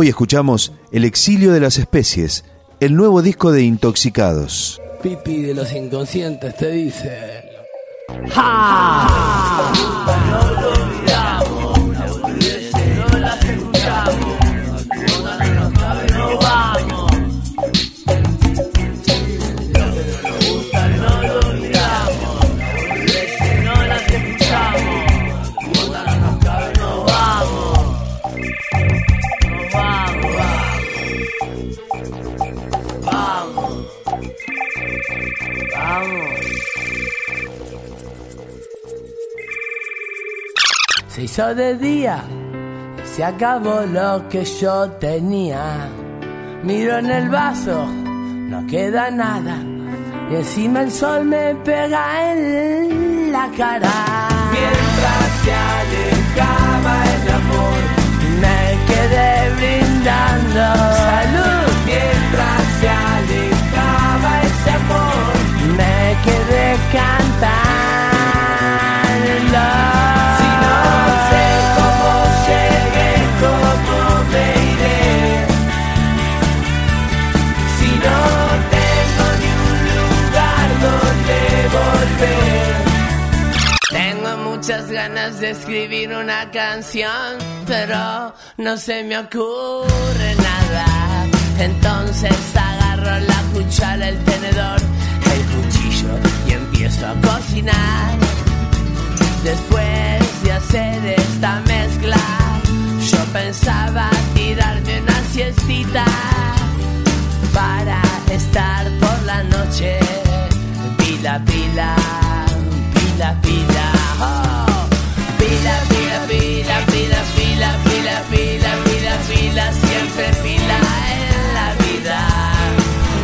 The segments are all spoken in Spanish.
Hoy escuchamos El exilio de las especies, el nuevo disco de Intoxicados. Pipi de los inconscientes te dice. Se hizo de día, se acabó lo que yo tenía. Miro en el vaso, no queda nada. Y encima el sol me pega en la cara. Mientras se alejaba el amor, me quedé brindando salud. Mientras muchas ganas de escribir una canción, pero no se me ocurre nada. Entonces agarro la cuchara, el tenedor, el cuchillo y empiezo a cocinar. Después de hacer esta mezcla, yo pensaba tirarme una siestita para estar por la noche. Pila, pila, pila, pila. Filas, filas, filas, filas, filas, filas, filas, siempre fila en la vida.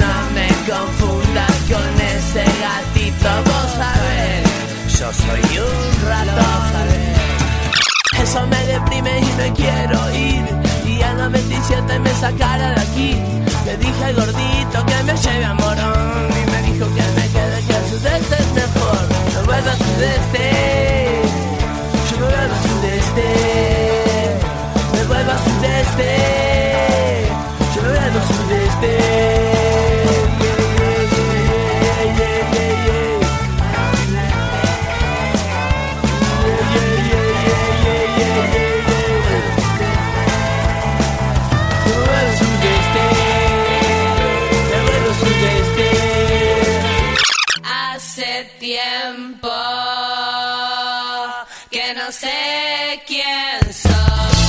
No me confundas con ese gatito, vos sabés, yo soy un ratón. Eso me deprime y me quiero ir. Y a los 27 me sacaron de aquí. Le dije gordito que me lleve a no sé quién soy.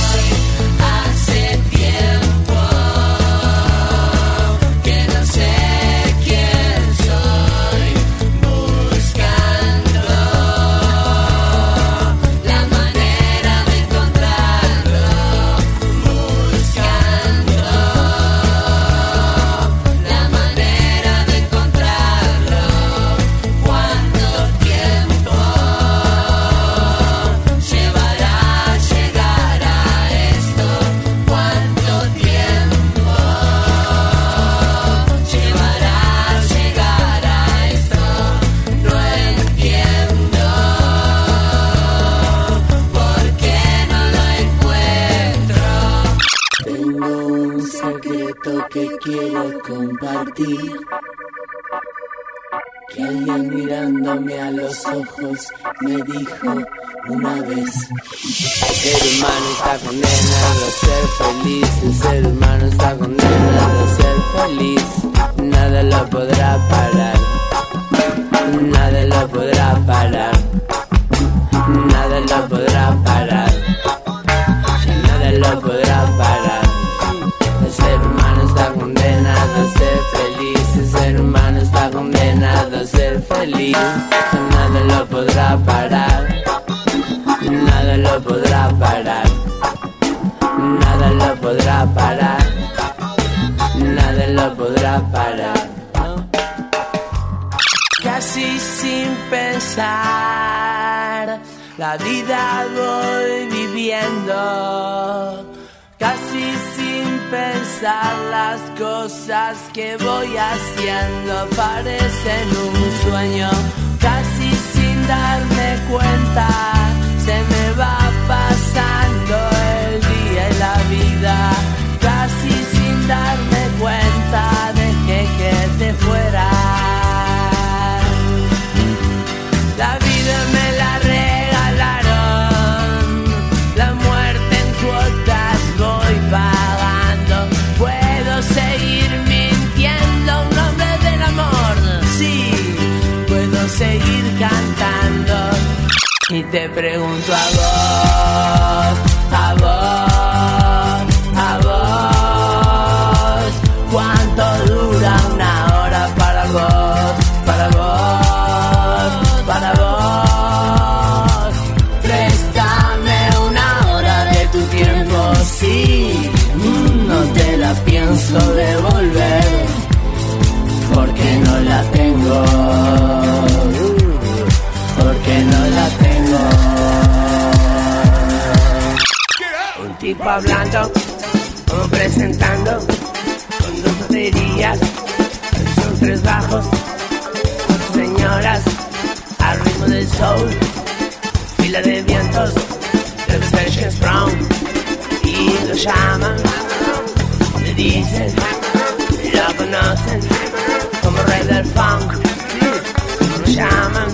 Compartir. Que alguien mirándome a los ojos me dijo una vez. El ser humano está condenado a ser feliz. El ser humano está condenado a ser feliz. Nada lo podrá parar. Nada lo podrá parar. Nada lo podrá parar. Lo podrá parar. Nada lo podrá parar. Casi sin pensar, la vida voy viviendo. Casi sin pensar las cosas que voy haciendo parecen un sueño. Casi sin darme cuenta se me va pasando Casi sin darme cuenta dejé que te fuera. La vida me la regalaron, la muerte en cuotas voy pagando. Puedo seguir mintiendo un nombre del amor, sí, puedo seguir cantando. Y te pregunto a pienso devolver, porque no la tengo porque no la tengo. Un tipo hablando, como presentando, con dos baterías, son tres bajos, señoras, al ritmo del soul, fila de vientos, de Brown, y lo llaman, le dicen, lo conocen, como rey del funk, lo llaman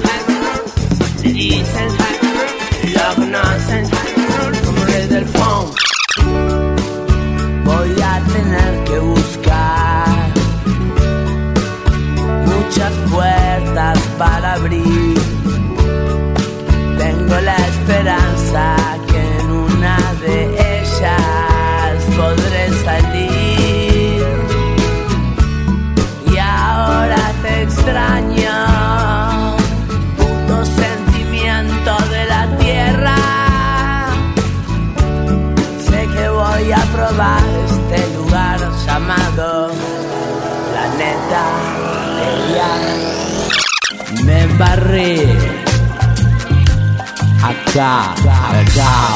le dicen, lo conocen como rey del funk. Voy a tener que buscar muchas puertas para abrir. Tengo la esperanza este lugar llamado Planeta Ella. Me barré acá, acá,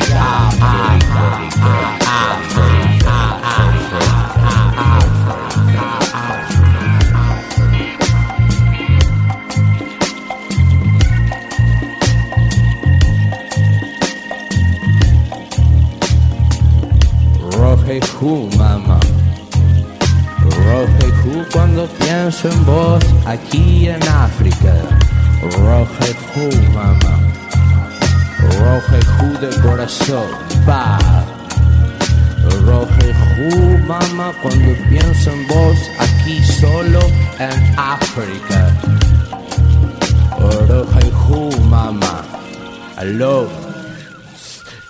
acá, acá, Rojeju, pienso en vos aquí en África. Rojeju, mamá. Rojeju de corazón, pa. Rojeju, mamá, cuando pienso en vos aquí solo en África. Rojeju, mamá. Aló,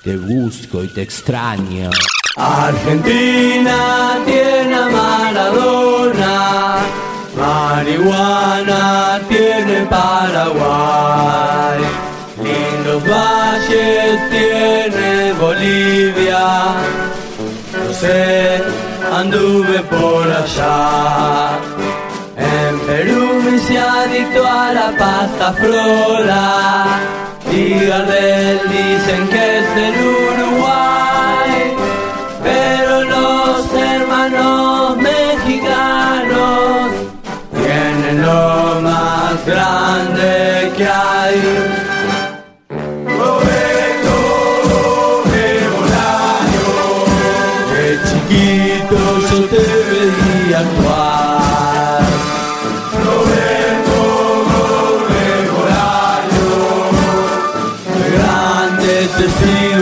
te busco y te extraño. Argentina tiene a Maradona, marihuana tiene Paraguay, lindos valles tiene Bolivia, no sé, anduve por allá. En Perú me hice adicto a la pasta frola. Y Gardel dicen que es del grande que hay. Roberto Bolaño, de